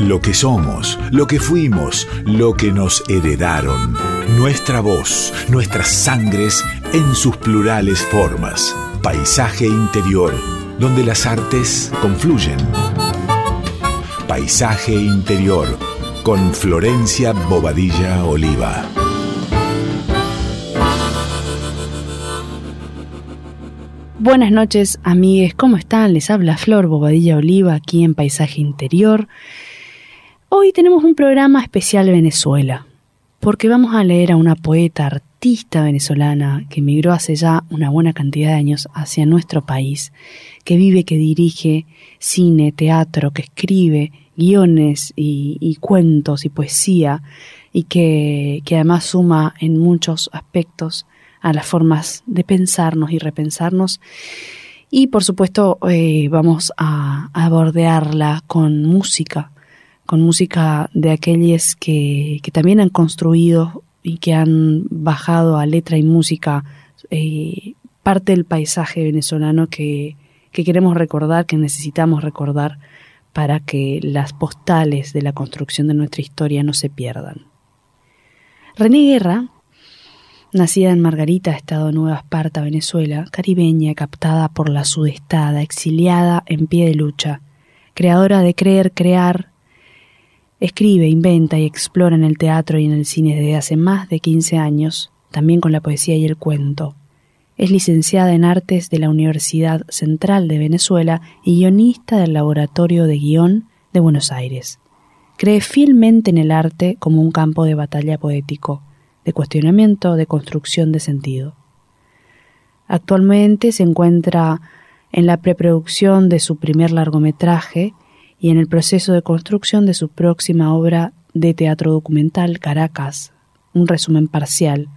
Lo que somos, lo que fuimos, lo que nos heredaron. Nuestra voz, nuestras sangres en sus plurales formas. Paisaje interior, donde las artes confluyen. Paisaje interior, con Florencia Bobadilla Oliva. Buenas noches, amigues, ¿cómo están? Les habla Flor Bobadilla Oliva aquí en Paisaje Interior. Hoy tenemos un programa especial Venezuela, porque vamos a leer a una poeta, artista venezolana que emigró hace ya una buena cantidad de años hacia nuestro país, que vive, que dirige cine, teatro, que escribe guiones y, cuentos y poesía, y que, además suma en muchos aspectos a las formas de pensarnos y repensarnos. Y por supuesto eh, vamos a, a bordearla con música, con música de aquellos que, también han construido y que han bajado a letra y música eh, parte del paisaje venezolano que, queremos recordar, que necesitamos recordar para que las postales de la construcción de nuestra historia no se pierdan. René Guerra, nacida en Margarita, Estado de Nueva Esparta, Venezuela, caribeña, captada por la sudestada, exiliada en pie de lucha, creadora de Creer, Crear, Escribe, inventa y explora en el teatro y en el cine desde hace más de 15 años, también con la poesía y el cuento. Es licenciada en Artes de la Universidad Central de Venezuela y guionista del Laboratorio de Guión de Buenos Aires. Cree fielmente en el arte como un campo de batalla poético, de cuestionamiento, de construcción de sentido. Actualmente se encuentra en la preproducción de su primer largometraje y en el proceso de construcción de su próxima obra de teatro documental Caracas, un resumen parcial,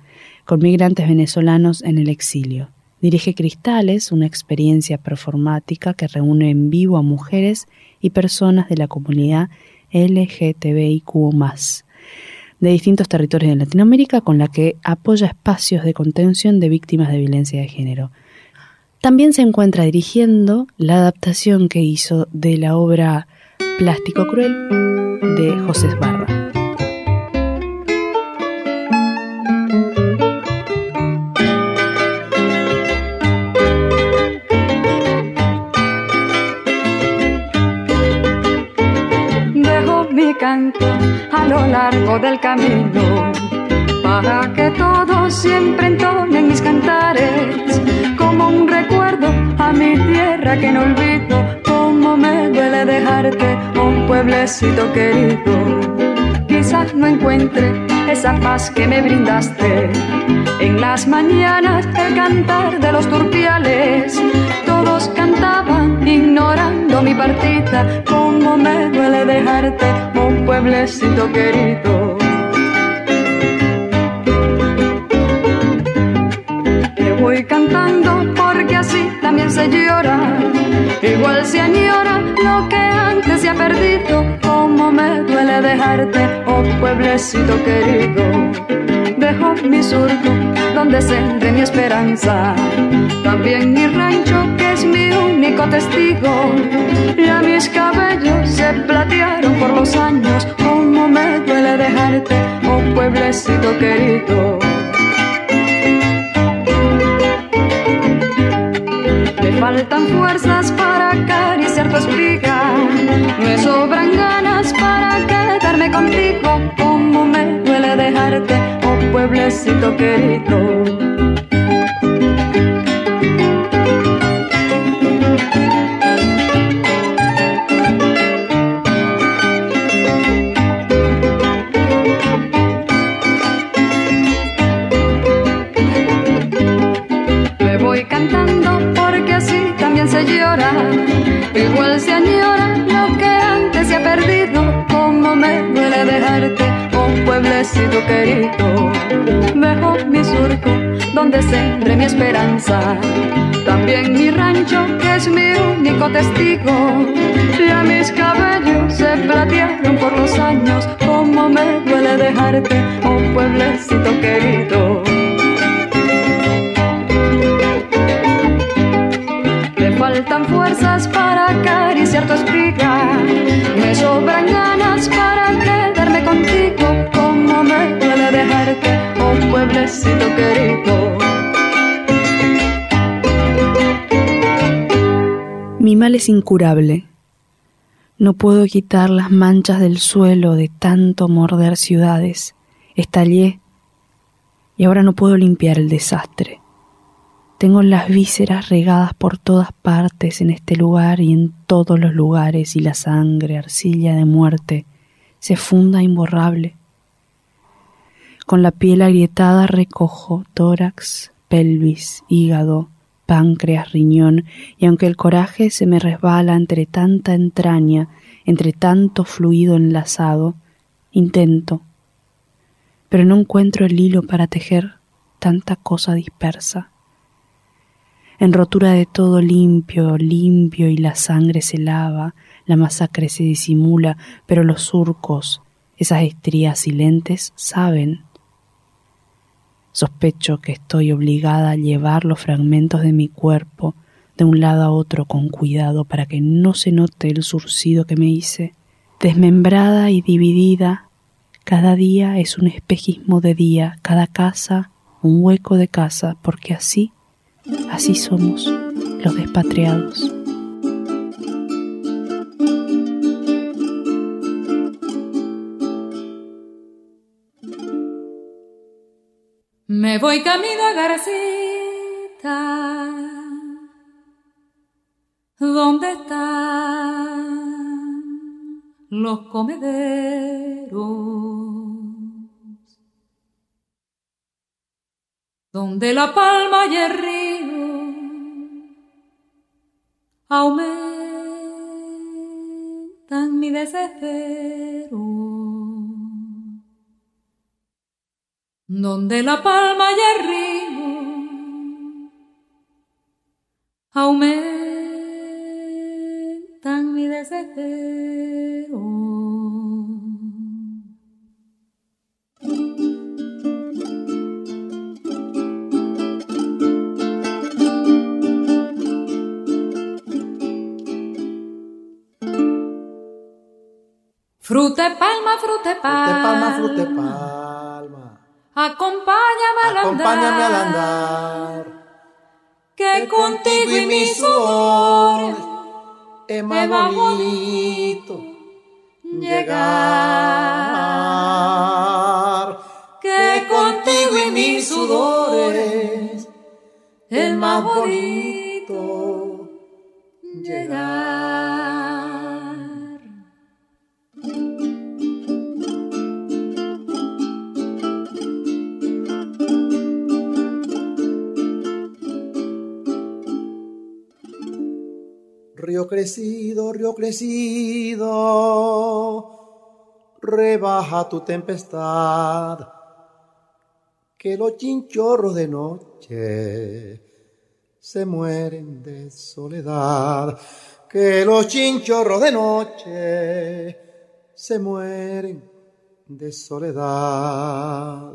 con migrantes venezolanos en el exilio. Dirige Cristales, una experiencia performática que reúne en vivo a mujeres y personas de la comunidad LGTBIQ de distintos territorios de Latinoamérica con la que apoya espacios de contención de víctimas de violencia de género. También se encuentra dirigiendo la adaptación que hizo de la obra Plástico Cruel de José Esbarra. Dejo mi canto a lo largo del camino para que todos siempre entonen mis cantares como un recuerdo a mi tierra que no olvido me duele dejarte, un pueblecito querido. Quizás no encuentre esa paz que me brindaste. En las mañanas el cantar de los turpiales, todos cantaban ignorando mi partida. Como me duele dejarte, un pueblecito querido. Voy cantando también se llora Igual se añora lo que antes se ha perdido, como me duele dejarte, oh pueblecito querido. Dejo mi surco donde sembré mi esperanza, también mi rancho que es mi único testigo. Ya mis cabellos se platearon por los años, como me duele dejarte, oh pueblecito querido. Faltan fuerzas para acariciar tu espiga. Me sobran ganas para quedarme contigo. Como me duele dejarte, oh pueblecito querido. Pueblecito querido. Dejo mi surco donde sembré mi esperanza. También mi rancho que es mi único testigo. Ya mis cabellos se platearon por los años. Como me duele dejarte, un pueblecito querido. faltan fuerzas para acariciar tu espiga. Me sobran besito querido. Mi mal es incurable. No puedo quitar las manchas del suelo de tanto morder ciudades. Estallé y ahora no puedo limpiar el desastre. Tengo las vísceras regadas por todas partes en este lugar y en todos los lugares y la sangre, arcilla de muerte, se funda imborrable. Con la piel agrietada recojo tórax, pelvis, hígado, páncreas, riñón, y aunque el coraje se me resbala entre tanta entraña, entre tanto fluido enlazado, intento, pero no encuentro el hilo para tejer tanta cosa dispersa en rotura de todo limpio, limpio y la sangre se lava, la masacre se disimula, pero los surcos, esas estrías silentes, saben. Sospecho que estoy obligada a llevar los fragmentos de mi cuerpo de un lado a otro con cuidado para que no se note el surcido que me hice. Desmembrada y dividida, cada día es un espejismo de día, cada casa un hueco de casa, porque así Así somos los despatriados. Me voy camino a Garcita. ¿Dónde están los comederos? donde la palma y el río aumentan mi desespero. Donde la palma y el río aumentan mi desespero. Frute palma, frute palma. palma, frute palma. Acompáñame al andar. Acompáñame al andar. Que, contigo y mi sudor es más bonito llegar. Que contigo y mis sudores es más bonito llegar. Río crecido, río crecido, rebaja tu tempestad, que los chinchorros de noche se mueren de soledad, que los chinchorros de noche se mueren de soledad.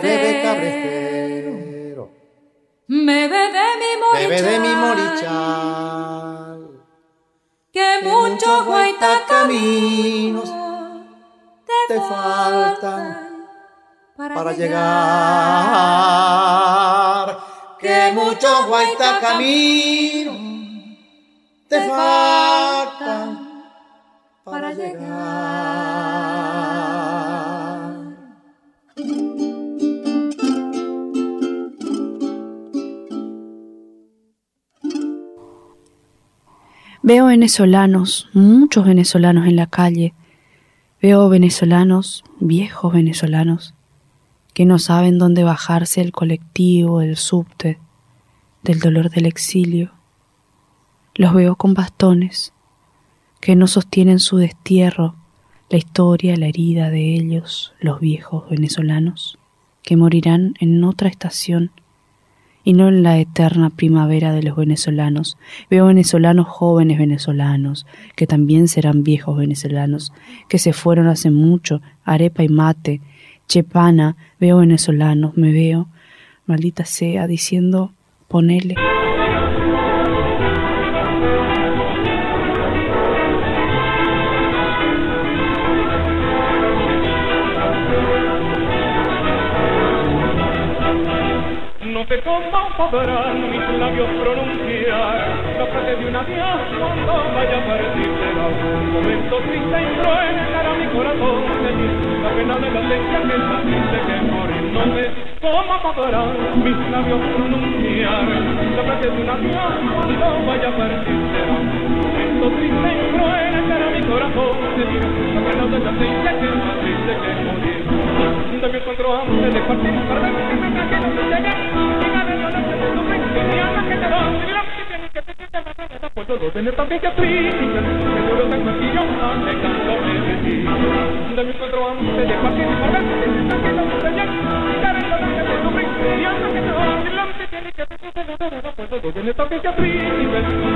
Cabrestero, cabrestero, me bebe mi morichal, bebe de mi morichal. que muchos guaitas caminos te faltan para llegar. Que muchos guaitas caminos te faltan para llegar. Veo venezolanos, muchos venezolanos en la calle. Veo venezolanos, viejos venezolanos, que no saben dónde bajarse el colectivo, el subte, del dolor del exilio. Los veo con bastones, que no sostienen su destierro, la historia, la herida de ellos, los viejos venezolanos, que morirán en otra estación y no en la eterna primavera de los venezolanos. Veo venezolanos jóvenes venezolanos, que también serán viejos venezolanos, que se fueron hace mucho, arepa y mate, chepana, veo venezolanos, me veo, maldita sea, diciendo, ponele. Podrán mis labios pronunciar. La frase de un adiós cuando vaya a partir será un momento triste y cruel a mi corazón. Sentir la pena de la leche que triste que morir no sé cómo podrán mis labios pronunciar la frase de adiós cuando vaya a partir momento triste y cruel a mi corazón. Sentir la de la es más triste que morir de mi encuentro antes de para ver que me trajeron desde allá Puedo tener también que triste, seguro tan martillo alejando de ti. De mi encuentro antes de partir y para que me desde allá, cara en la noche de y hasta que te va, y la noche tiene que Puedo tener también que triste,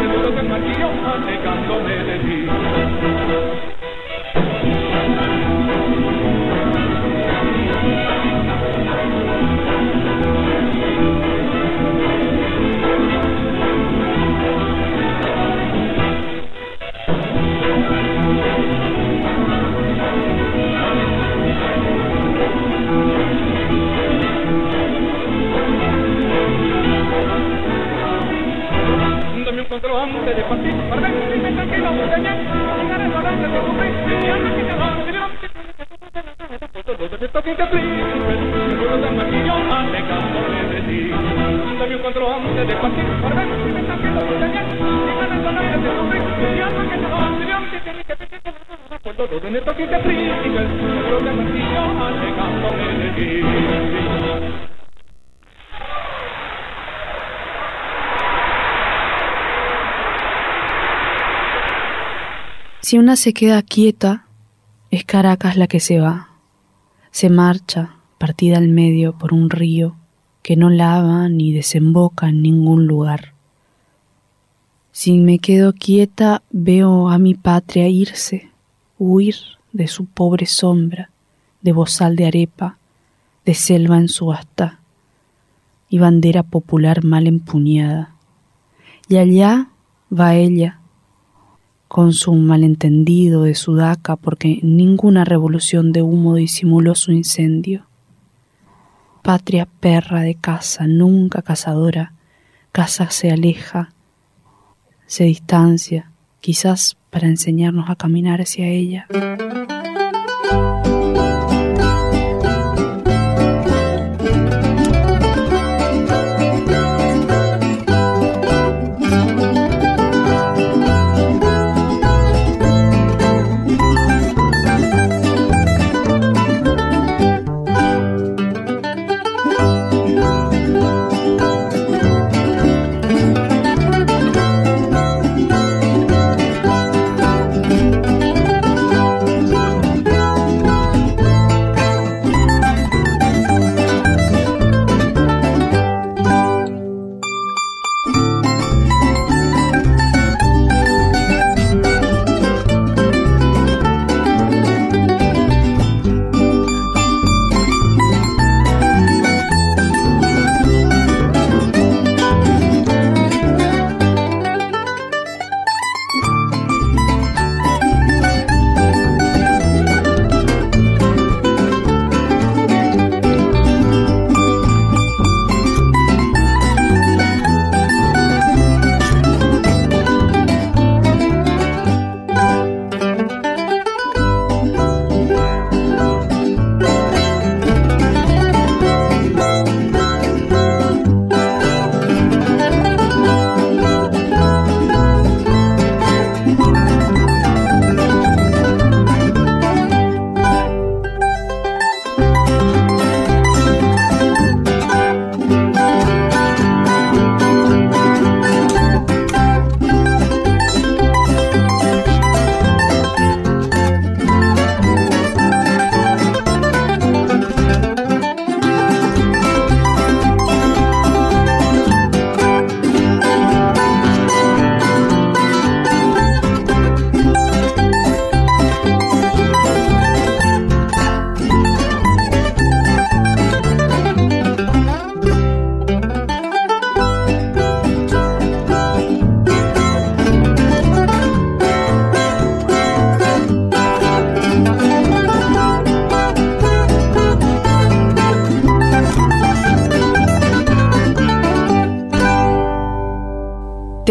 seguro tan martillo alejando de ti. Si una se queda quieta, es Caracas la que se va. Se marcha, partida al medio por un río que no lava ni desemboca en ningún lugar. Si me quedo quieta, veo a mi patria irse, huir de su pobre sombra, de bozal de arepa, de selva en subasta y bandera popular mal empuñada. Y allá va ella, con su malentendido de sudaca porque ninguna revolución de humo disimuló su incendio. Patria perra de casa, nunca cazadora, casa se aleja, se distancia, quizás para enseñarnos a caminar hacia ella.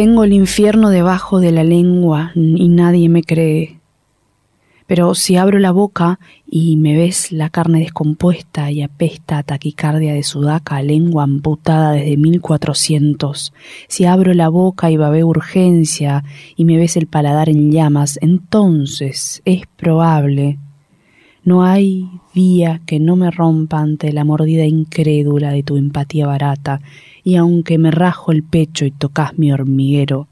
Tengo el infierno debajo de la lengua y nadie me cree. Pero si abro la boca y me ves la carne descompuesta y apesta a taquicardia de sudaca, lengua amputada desde 1400, si abro la boca y babeo urgencia y me ves el paladar en llamas, entonces es probable. No hay día que no me rompa ante la mordida incrédula de tu empatía barata y aunque me rajo el pecho y tocas mi hormiguero,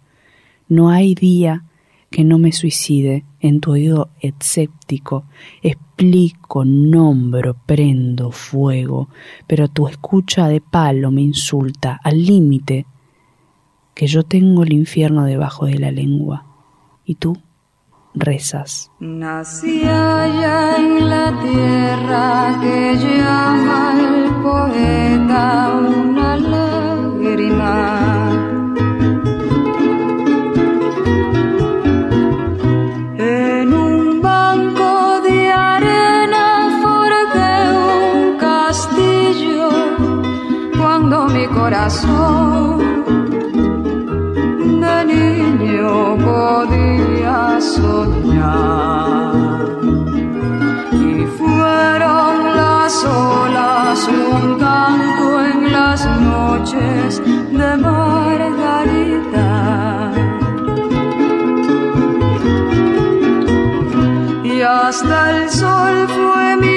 no hay día que no me suicide en tu oído escéptico. Explico, nombro, prendo fuego, pero tu escucha de palo me insulta al límite que yo tengo el infierno debajo de la lengua. ¿Y tú? Rezas. Nací allá en la tierra que llama el poeta una en un banco de arena forjé un castillo cuando mi corazón soñar. Y fueron las olas un canto en las noches de Margarita. Y hasta el sol fue mi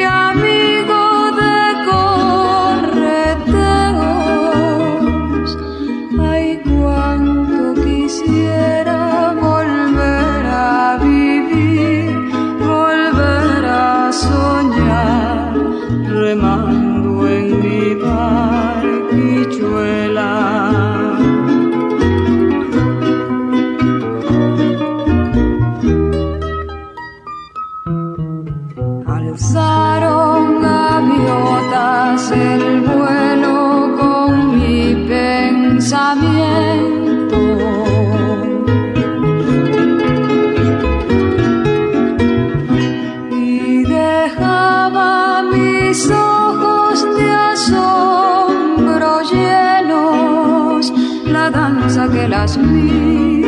mis ojos de asombro llenos la danza que las vi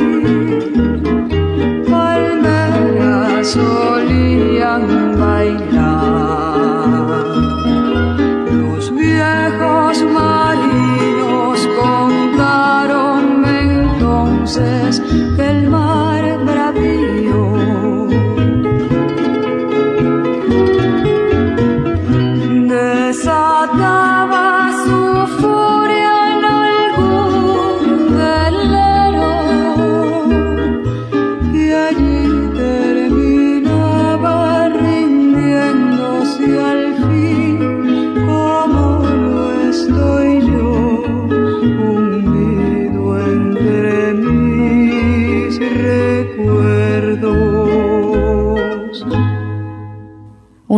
palmeras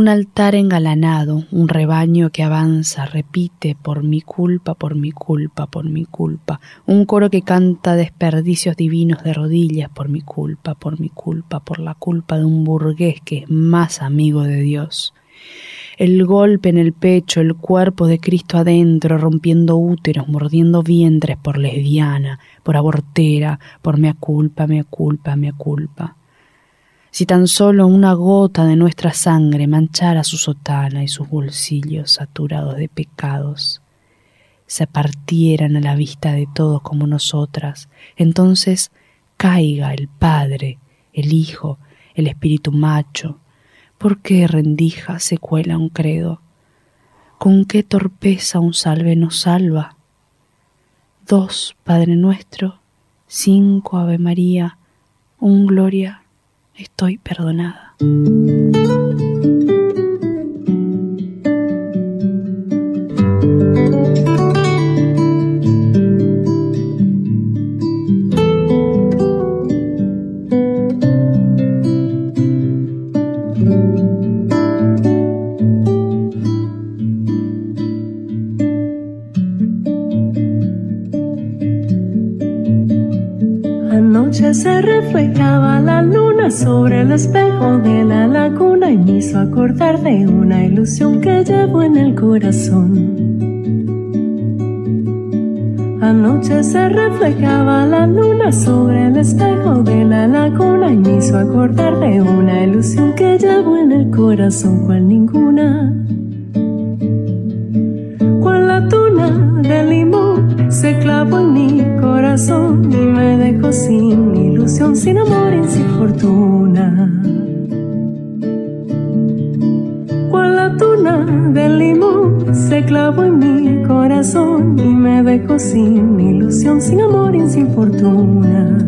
Un altar engalanado, un rebaño que avanza, repite por mi culpa, por mi culpa, por mi culpa, un coro que canta desperdicios divinos de rodillas, por mi culpa, por mi culpa, por la culpa de un burgués que es más amigo de Dios. El golpe en el pecho, el cuerpo de Cristo adentro, rompiendo úteros, mordiendo vientres por lesbiana, por abortera, por mea culpa, mea culpa, mea culpa si tan solo una gota de nuestra sangre manchara su sotana y sus bolsillos saturados de pecados, se partieran a la vista de todos como nosotras, entonces caiga el Padre, el Hijo, el Espíritu macho. ¿Por qué rendija se cuela un credo? ¿Con qué torpeza un salve nos salva? Dos Padre nuestro, cinco Ave María, un Gloria estoy perdonada. Se reflejaba la luna sobre el espejo de la laguna y me hizo acordar de una ilusión que llevo en el corazón. Anoche se reflejaba la luna sobre el espejo de la laguna y me hizo acordar de una ilusión que llevo en el corazón cual ninguna. Se clavó en mi corazón y me dejó sin ilusión, sin amor y sin fortuna. Cual la tuna de limón se clavó en mi corazón y me dejó sin ilusión, sin amor y sin fortuna.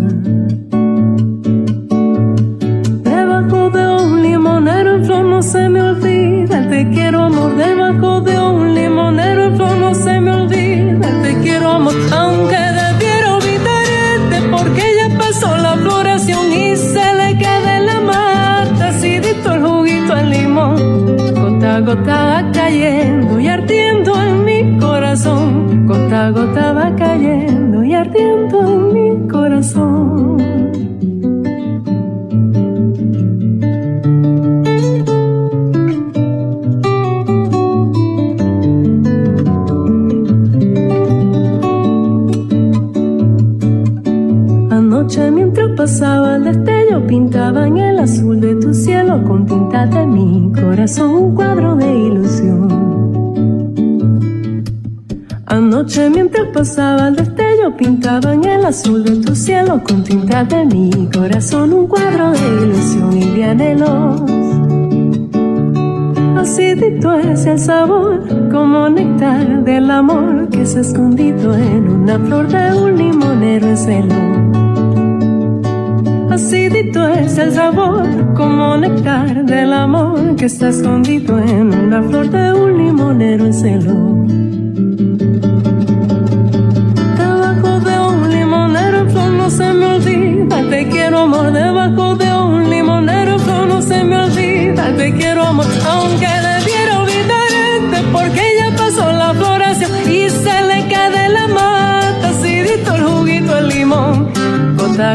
Escondido en una flor de un limonero en celo. Acidito es el sabor, como néctar del amor que está escondido en una flor de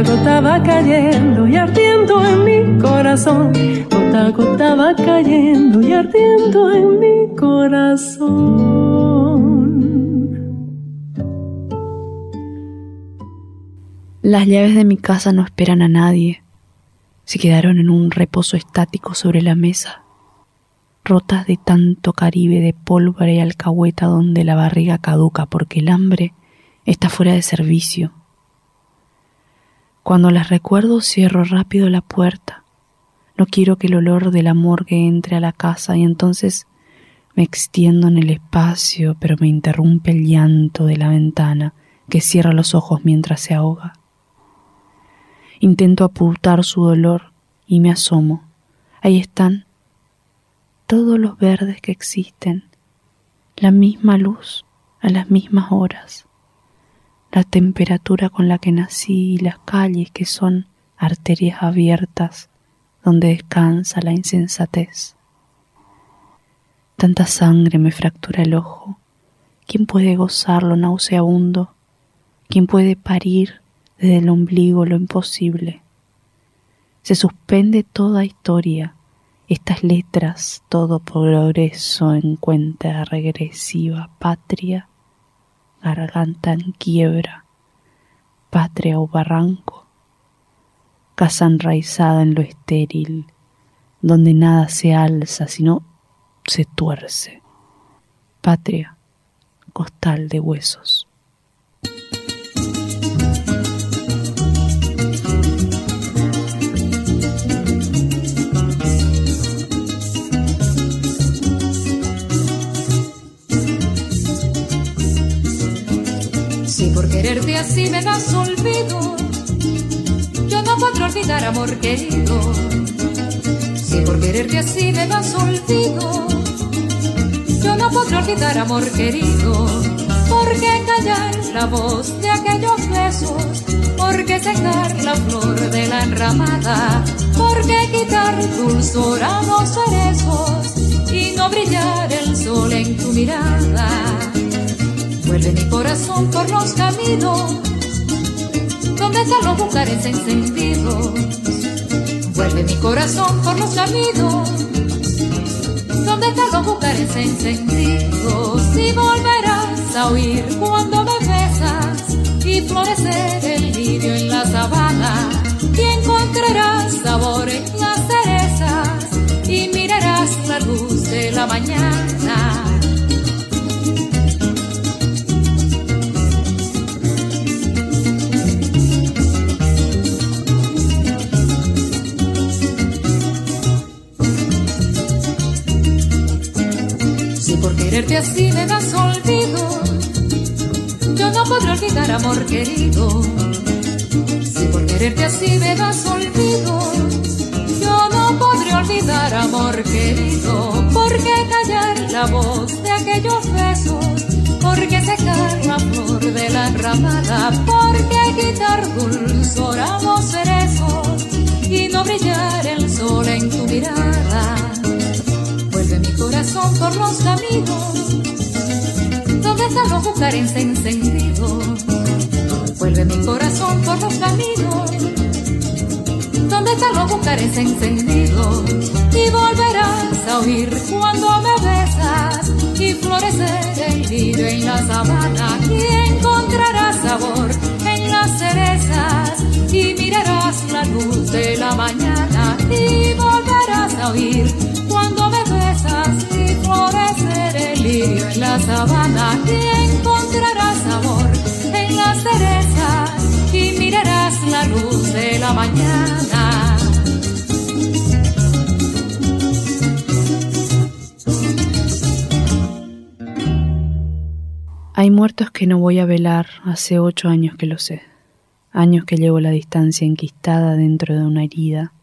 Gota a va cayendo y ardiendo en mi corazón. Gota a gota va cayendo y ardiendo en mi corazón. Las llaves de mi casa no esperan a nadie. Se quedaron en un reposo estático sobre la mesa, rotas de tanto caribe de pólvora y alcahueta donde la barriga caduca porque el hambre está fuera de servicio. Cuando las recuerdo cierro rápido la puerta. No quiero que el olor de la morgue entre a la casa y entonces me extiendo en el espacio, pero me interrumpe el llanto de la ventana que cierra los ojos mientras se ahoga. Intento apuntar su dolor y me asomo. Ahí están todos los verdes que existen, la misma luz a las mismas horas, la temperatura con la que nací y las calles que son arterias abiertas donde descansa la insensatez. Tanta sangre me fractura el ojo. ¿Quién puede gozarlo nauseabundo? ¿Quién puede parir desde el ombligo lo imposible? Se suspende toda historia, estas letras, todo progreso en cuenta regresiva, patria, garganta en quiebra, patria o barranco, casa enraizada en lo estéril, donde nada se alza sino se tuerce, patria, costal de huesos. Quererte así me das olvido, yo no podré olvidar amor querido. Si por quererte así me das olvido, yo no podré olvidar amor querido. ¿Por qué callar la voz de aquellos besos? ¿Por qué secar la flor de la enramada? ¿Por qué quitar dulzor a los cerezos y no brillar el sol en tu mirada? Vuelve mi corazón por los caminos donde están los bucares encendidos. Vuelve mi corazón por los caminos donde están los bucares encendidos. Y volverás a oír cuando me besas y florecer el lirio en la sabana y encontrarás sabor en las cerezas y mirarás la luz de la mañana. Quererte así me das olvido, yo no podré olvidar amor querido. Si por quererte así me das olvido, yo no podré olvidar amor querido. ¿Por qué callar la voz de aquellos besos? ¿Por qué secar la flor de la enramada? ¿Por qué quitar dulzor a los cerezos y no brillar en Corazón por los caminos donde están los bucares encendidos. Vuelve mi corazón por los caminos donde están los bucares encendidos. Y volverás a oír cuando me besas y florecer el lirio en la sabana. Y encontrarás sabor en las cerezas y mirarás la luz de la mañana. Y volverás a oír en la sabana. Y encontrarás sabor en las cerezas y mirarás la luz de la mañana. Hay muertos que no voy a velar, hace ocho años que lo sé. Años que llevo la distancia enquistada dentro de una herida,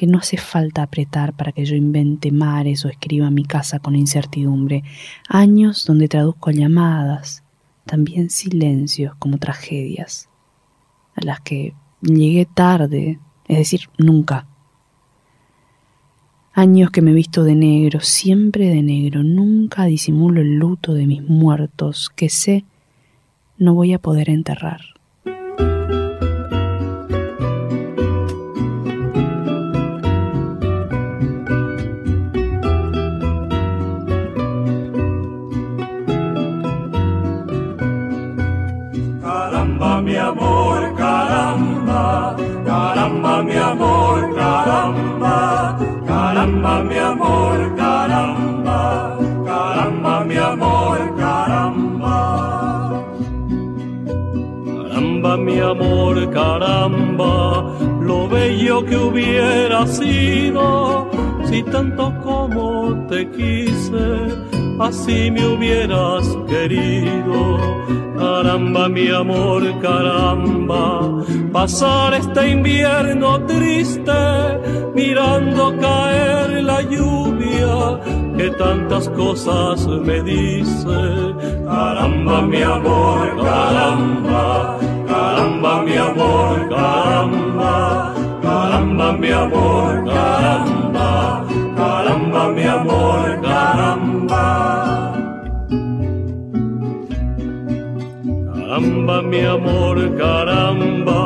que no hace falta apretar para que yo invente mares o escriba mi casa con incertidumbre. Años donde traduzco llamadas, también silencios como tragedias, a las que llegué tarde, es decir, nunca. Años que me visto de negro, siempre de negro, nunca disimulo el luto de mis muertos, que sé no voy a poder enterrar. Amor, caramba, lo bello que hubiera sido si tanto como te quise, así me hubieras querido. Caramba, mi amor, caramba, pasar este invierno triste mirando caer la lluvia que tantas cosas me dice. Caramba, mi amor, caramba, caramba, mi amor, caramba, caramba, mi amor, caramba, caramba, mi amor, caramba. Caramba, mi amor, caramba,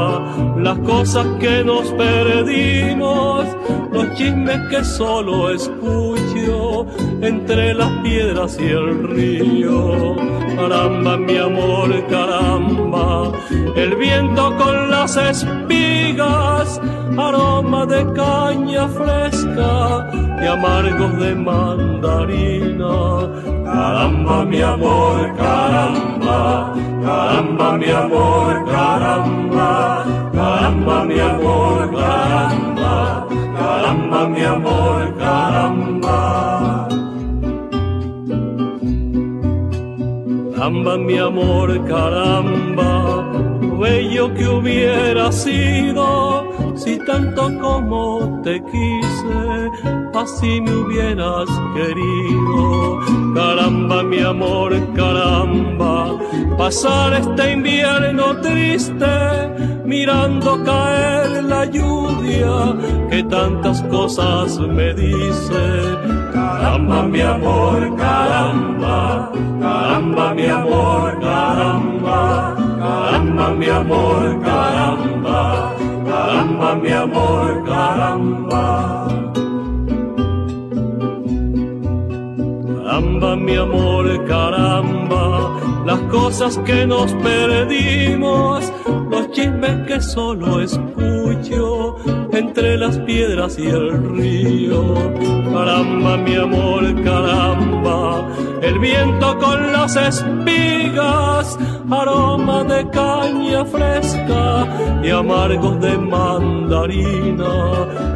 las cosas que nos perdimos, los chismes que solo escucho entre las piedras y el río. Caramba, mi amor, caramba, el viento con las espigas, aroma de caña fresca y amargos de mandarina. Caramba, mi amor, caramba, caramba, mi amor, caramba, caramba, mi amor, caramba, caramba, mi amor, caramba. Caramba, mi amor, caramba, lo bello que hubiera sido si tanto como te quise, así me hubieras querido. Caramba, mi amor, caramba, pasar este invierno triste mirando caer la lluvia que tantas cosas me dice. Caramba, mi amor, caramba, caramba, mi amor, caramba, caramba, mi amor, caramba, caramba, mi amor, caramba. Caramba, mi amor, caramba, las cosas que nos perdimos, los chismes que solo escucho entre las piedras y el río. Caramba, mi amor, caramba, el viento con las espigas, aroma de caña fresca y amargos de mandarina.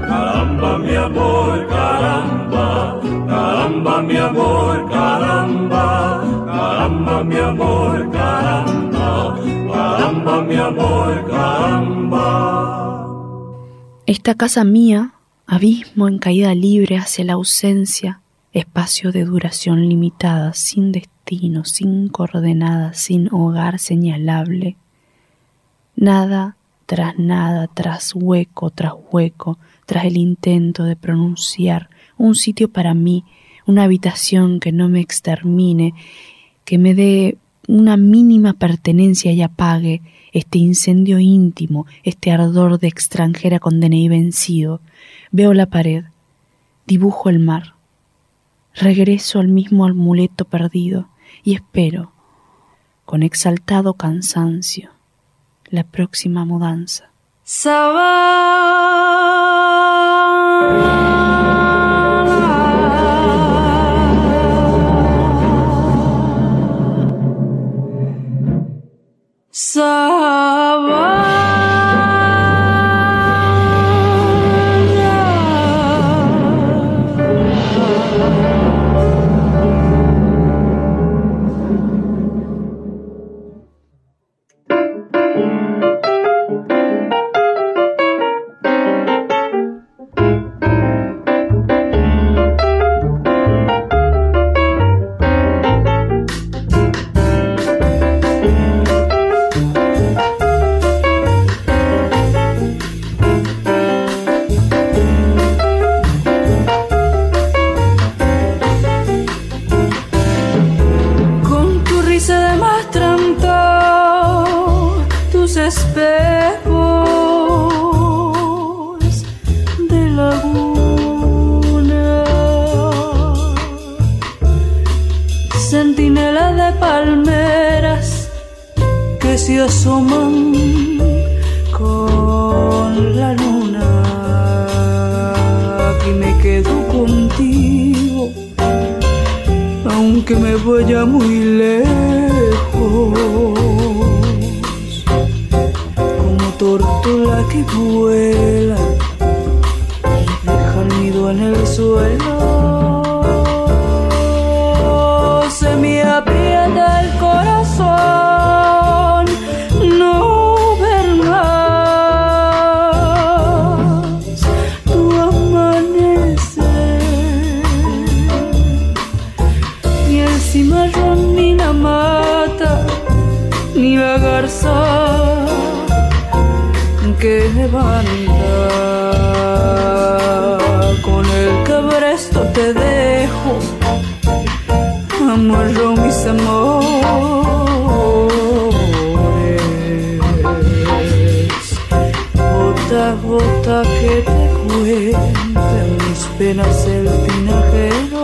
Caramba, mi amor, caramba, caramba, mi amor, caramba, mi amor, caramba. Esta casa mía, abismo en caída libre hacia la ausencia, espacio de duración limitada, sin destino, sin coordenada, sin hogar señalable. Nada tras nada, tras hueco, tras hueco, tras el intento de pronunciar un sitio para mí, una habitación que no me extermine, que me dé una mínima pertenencia y apague este incendio íntimo, este ardor de extranjera condena y vencido. Veo la pared, dibujo el mar, regreso al mismo amuleto perdido y espero, con exaltado cansancio, la próxima mudanza. Con cuenten mis penas el tinajero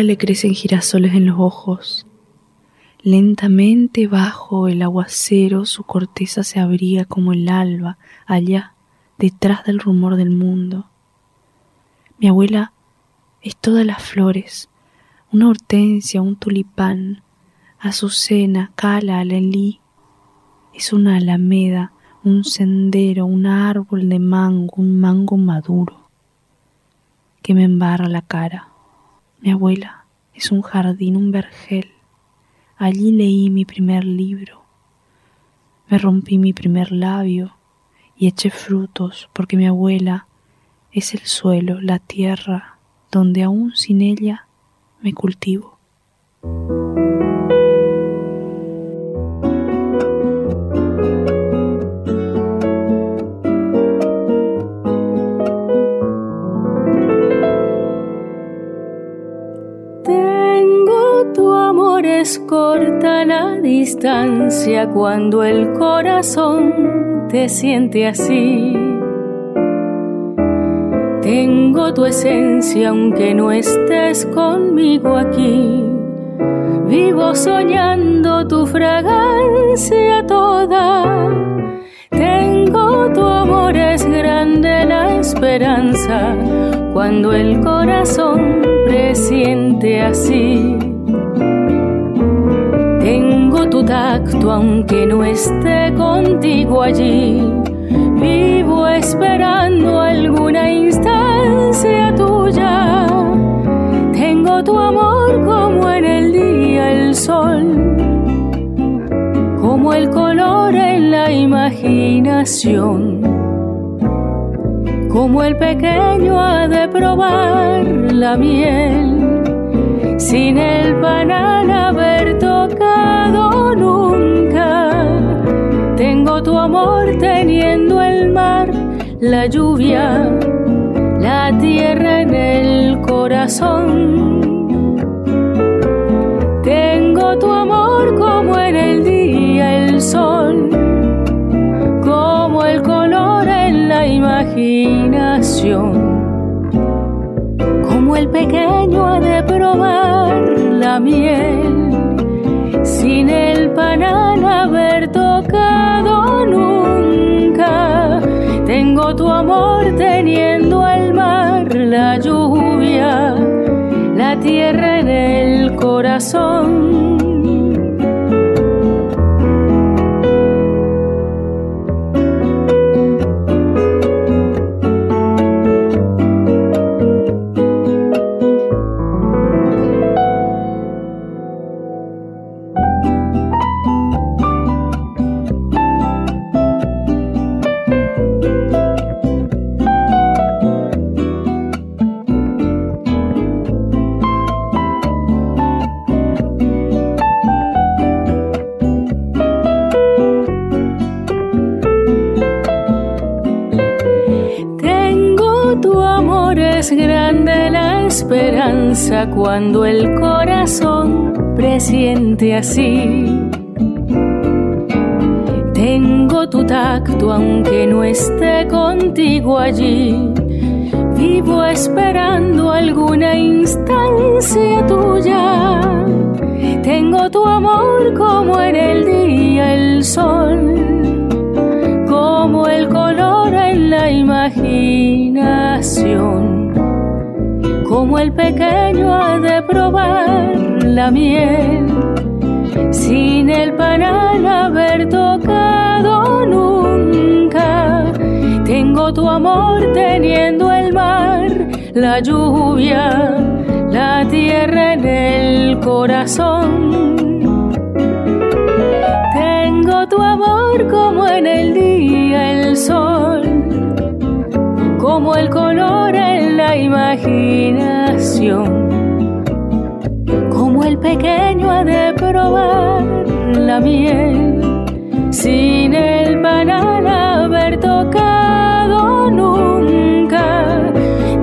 le crecen girasoles en los ojos. Lentamente bajo el aguacero su corteza se abría como el alba allá, detrás del rumor del mundo. Mi abuela es todas las flores, una hortensia, un tulipán, azucena, cala, alelí. Es una alameda, un sendero, un árbol de mango, un mango maduro que me embarra la cara. Mi abuela es un jardín, un vergel. Allí leí mi primer libro. Me rompí mi primer labio y eché frutos porque mi abuela es el suelo, la tierra, donde aún sin ella me cultivo. Es corta la distancia cuando el corazón te siente así. Tengo tu esencia aunque no estés conmigo aquí. Vivo soñando tu fragancia toda. Tengo tu amor, es grande la esperanza cuando el corazón presiente así. Tengo tu tacto aunque no esté contigo allí. Vivo esperando alguna instancia tuya. Tengo tu amor como en el día el sol, como el color en la imaginación, como el pequeño ha de probar la miel, sin el panal nunca. Tengo tu amor teniendo el mar, la lluvia, la tierra en el corazón. Tengo tu amor como en el día el sol, como el color en la imaginación, como el pequeño ha de probar la miel, sin el panal haber tocado nunca. Tengo tu amor teniendo el mar, la lluvia, la tierra en el corazón. Cuando el corazón presiente así. Tengo tu tacto aunque no esté contigo allí. Vivo esperando alguna instancia tuya. Tengo tu amor como en el día el sol como el color en la imaginación, como el pequeño ha de probar la miel, sin el panal haber tocado nunca. Tengo tu amor teniendo el mar, la lluvia, la tierra en el corazón. Tengo tu amor como en el día el sol, como el color en la imaginación, como el pequeño ha de probar la miel, sin el panal haber tocado nunca.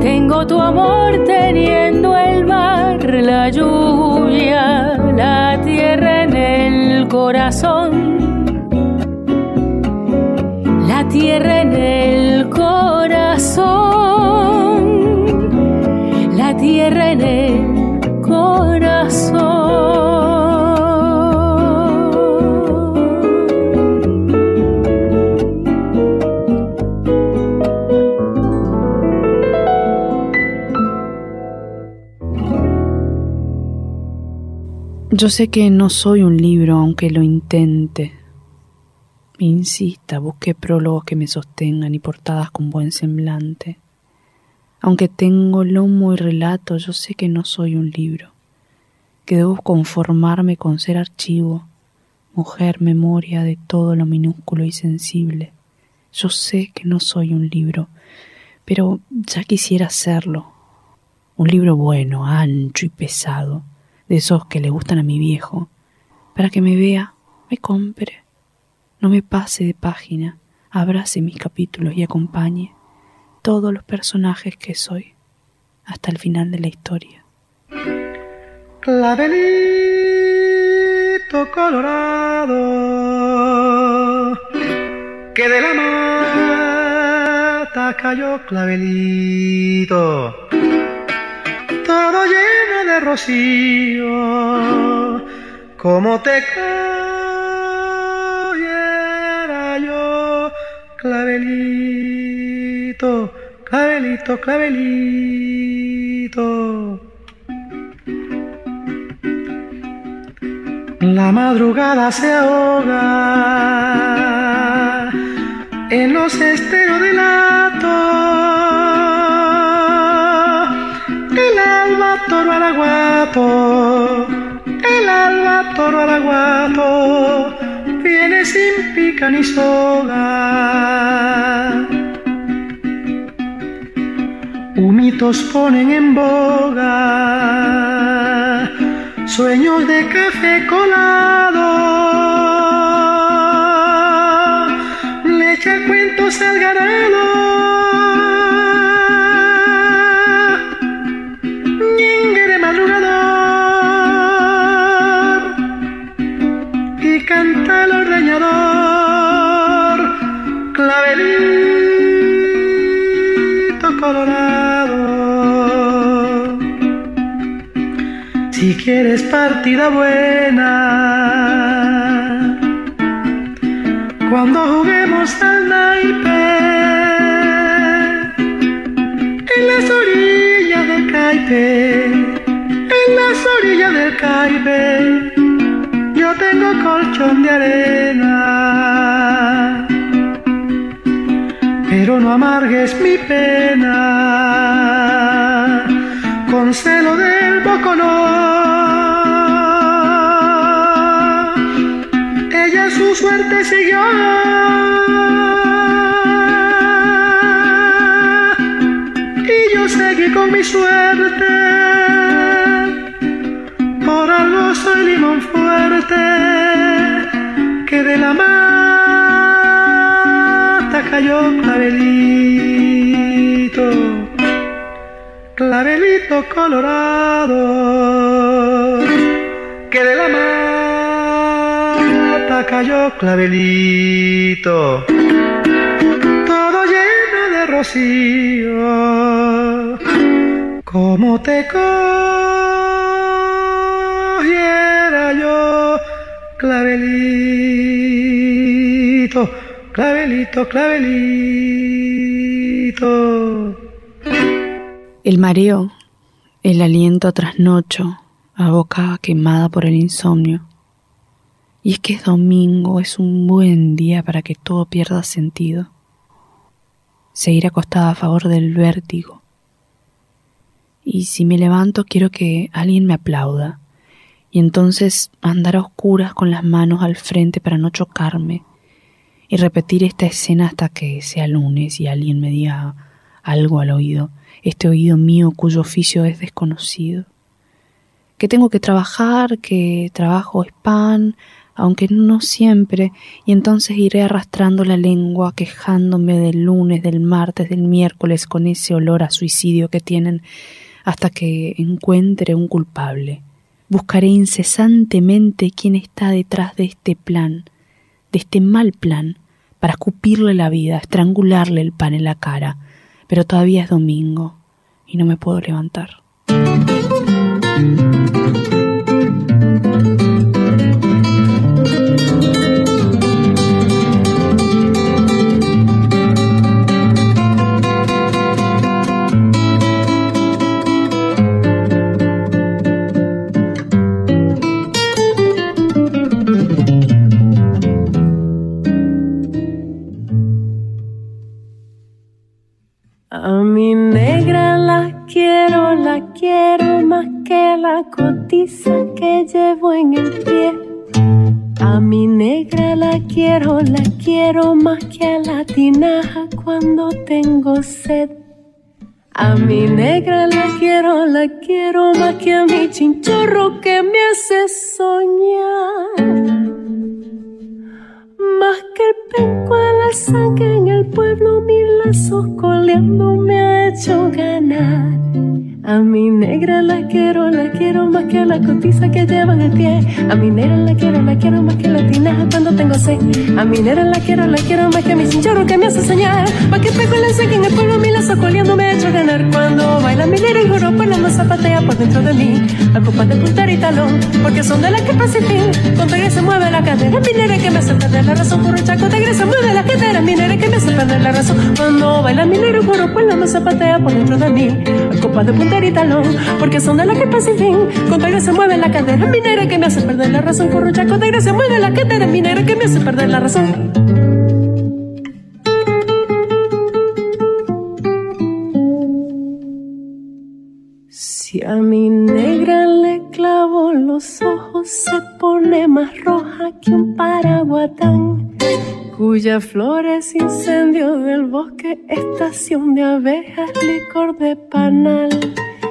Tengo tu amor teniendo el mar, la lluvia, la tierra en el corazón. La tierra en el corazón, tierra en el corazón. Yo sé que no soy un libro, aunque lo intente. Insista, busque prólogos que me sostengan y portadas con buen semblante. Aunque tengo lomo y relato, yo sé que no soy un libro, que debo conformarme con ser archivo, mujer, memoria de todo lo minúsculo y sensible. Yo sé que no soy un libro, pero ya quisiera serlo. Un libro bueno, ancho y pesado, de esos que le gustan a mi viejo, para que me vea, me compre, no me pase de página, abrace mis capítulos y acompañe todos los personajes que soy hasta el final de la historia. Clavelito colorado que de la mata cayó clavelito todo lleno de rocío, como te cogiera yo, clavelito, clavelito, clavelito. La madrugada se ahoga en los esteros del lato toro araguato, el alba toro araguato, viene sin pica ni soga. Humitos ponen en boga. Sueños de café colado, le echa cuentos al ganado quieres partida buena, cuando juguemos al naipe, en las orillas del caipe, en las orillas del caipe, yo tengo colchón de arena. Pero no amargues mi pena. Con celo del bocolón. Suerte siguió. Y yo seguí con mi suerte. Por algo soy limón fuerte que de la mata cayó clavelito clavelito colorado cayó clavelito todo lleno de rocío como te cogiera yo clavelito clavelito clavelito el mareo, el aliento trasnocho, a boca quemada por el insomnio. Y es que es domingo, es un buen día para que todo pierda sentido. Seguir acostada a favor del vértigo. Y si me levanto quiero que alguien me aplauda. Y entonces andar a oscuras con las manos al frente para no chocarme. Y repetir esta escena hasta que sea lunes y alguien me diga algo al oído este oído mío cuyo oficio es desconocido. Que tengo que trabajar, que trabajo es pan, aunque no siempre, y entonces iré arrastrando la lengua, quejándome del lunes, del martes, del miércoles, con ese olor a suicidio que tienen, hasta que encuentre un culpable. Buscaré incesantemente quién está detrás de este plan, de este mal plan, para escupirle la vida, estrangularle el pan en la cara, pero todavía es domingo y no me puedo levantar. Que la cotiza que llevo en el pie. A mi negra la quiero, la quiero más que a la tinaja cuando tengo sed. A mi negra la quiero, la quiero más que a mi chinchorro que me hace soñar. Más que el penco a la sangre en el pueblo, mil lazos coleando me ha hecho ganar. A mi negra la quiero, la quiero más que la cotiza que lleva en el pie. A mi negra la quiero, la quiero más que la tinaja cuando tengo sed. A mi negra la quiero, la quiero más que mi cinchorro que me hace soñar. Más que peco la que en el pueblo mi lazo coleando me ha hecho ganar. Cuando baila mi negra y juro por la no zapatea por dentro de mí. A copas de punta y talón, porque son de las que fin. Con que se mueve la cadera, mi negra que me hace perder la razón. Por un chaco de se mueve la cadera, mi negra que me hace perder la razón. Cuando baila mi negra y juro por la no zapatea por dentro de mí. A copas de punta porque son de las que pasa fin. Con que se mueve la cadera minera que me hace perder la razón. Con chaco de se mueve la cadera minera que me hace perder la razón. Si a mi negra le clavo los ojos, se pone más roja que un paraguatán, cuya flor es incendio del bosque, estación de abejas, licor de panal.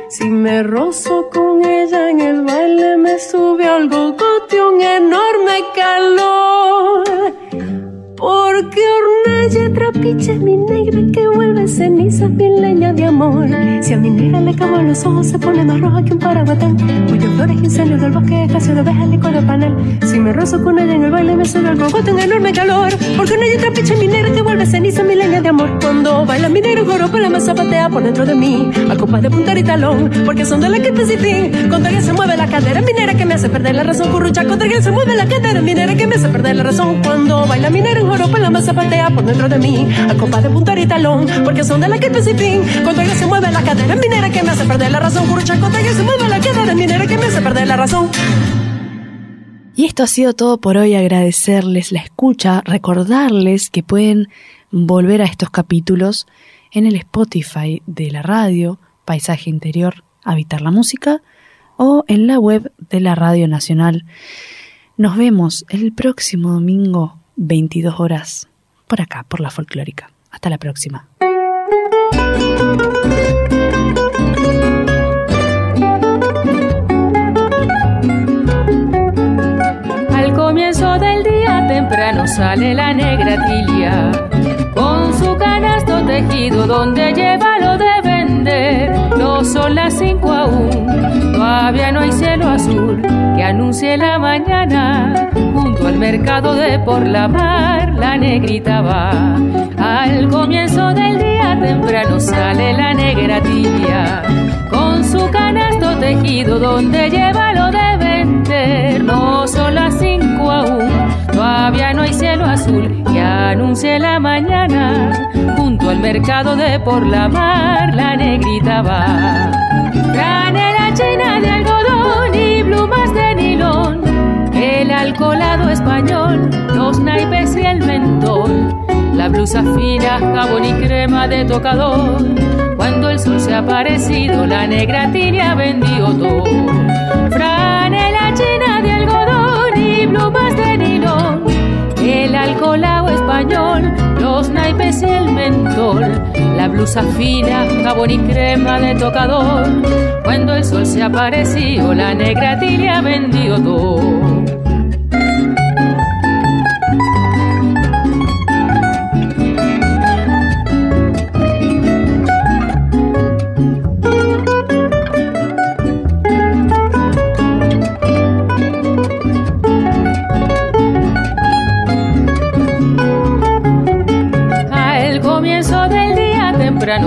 Si me rozo con ella en el baile me sube al gogote un enorme calor. Porque hornalla trapiche mi negra que vuelve ceniza mi leña de amor. Si a mi negra le cago en los ojos se pone más roja que un paraguatán. Cuyo flores incendio del bosque escaso de ovejas licor de panel. Si me rozo con ella en el baile me sube al cocote un enorme calor. Porque hornalla trapiche mi negra que vuelve ceniza mi leña de amor. Cuando baila mi negro pero me zapatea por dentro de mí. A copas de punta y talón. Porque son de la que te Cuando ella se mueve la cadera minera que me hace perder la razón. Currucha cuando ella se mueve la cadera minera que me hace perder la razón. Cuando baila mi negro Europa la masa patea por dentro de mí. A copa de punta y talón, porque son de la que fin. Cuando ella se mueve la cadera minera que me hace perder la razón. Curucha, cuando ella se mueve la cadera minera que me hace perder la razón. Y esto ha sido todo por hoy. Agradecerles la escucha, recordarles que pueden volver a estos capítulos en el Spotify de la radio, Paisaje Interior, Habitar la Música, o en la web de la Radio Nacional. Nos vemos el próximo domingo 22 horas por acá, por la folclórica. Hasta la próxima. Al comienzo del día temprano sale la negra tilia con su canasto tejido donde lleva lo de No son las cinco aún, todavía no hay cielo azul que anuncie la mañana al mercado de por la mar, la negrita va. Al comienzo del día temprano sale la negra tibia, con su canasto tejido donde lleva lo de vender. No son las cinco aún, todavía no hay cielo azul que anuncie la mañana. Junto al mercado de por la mar, la negrita va. Granera llena de algodón y plumas de nilón el alcoholado español, los naipes y el mentol, la blusa fina, jabón y crema de tocador. Cuando el sol se ha aparecido, la negra tiria vendió todo. La blusa fina, jabón y crema de tocador. Cuando el sol se apareció, la negra tiria vendió todo.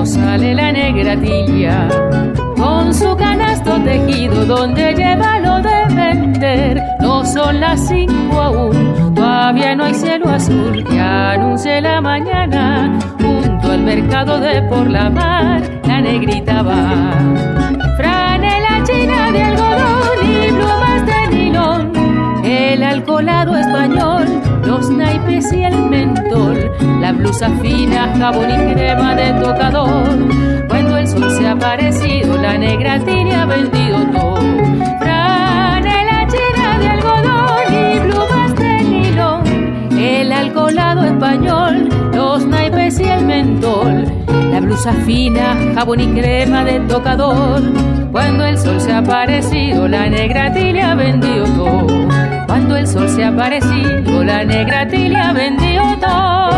Sale la negra tilla con su canasto tejido donde lleva lo de vender. No son las cinco aún, todavía no hay cielo azul que anuncie la mañana. Junto al mercado de por la mar, la negrita va. Franela china de algodón y plumas de nilón, el alcoholado español, los naipes y el mentol la blusa fina, jabón y crema de tocador. Cuando el sol se ha aparecido, la negra tiene vendido todo. Franela china de algodón y plumas de nylon, el alcoholado español, los naipes y el mentol. La blusa fina, jabón y crema de tocador. Cuando el sol se ha aparecido, la negra tilia vendido todo. Cuando el sol se ha aparecido, la negra tilia vendido todo.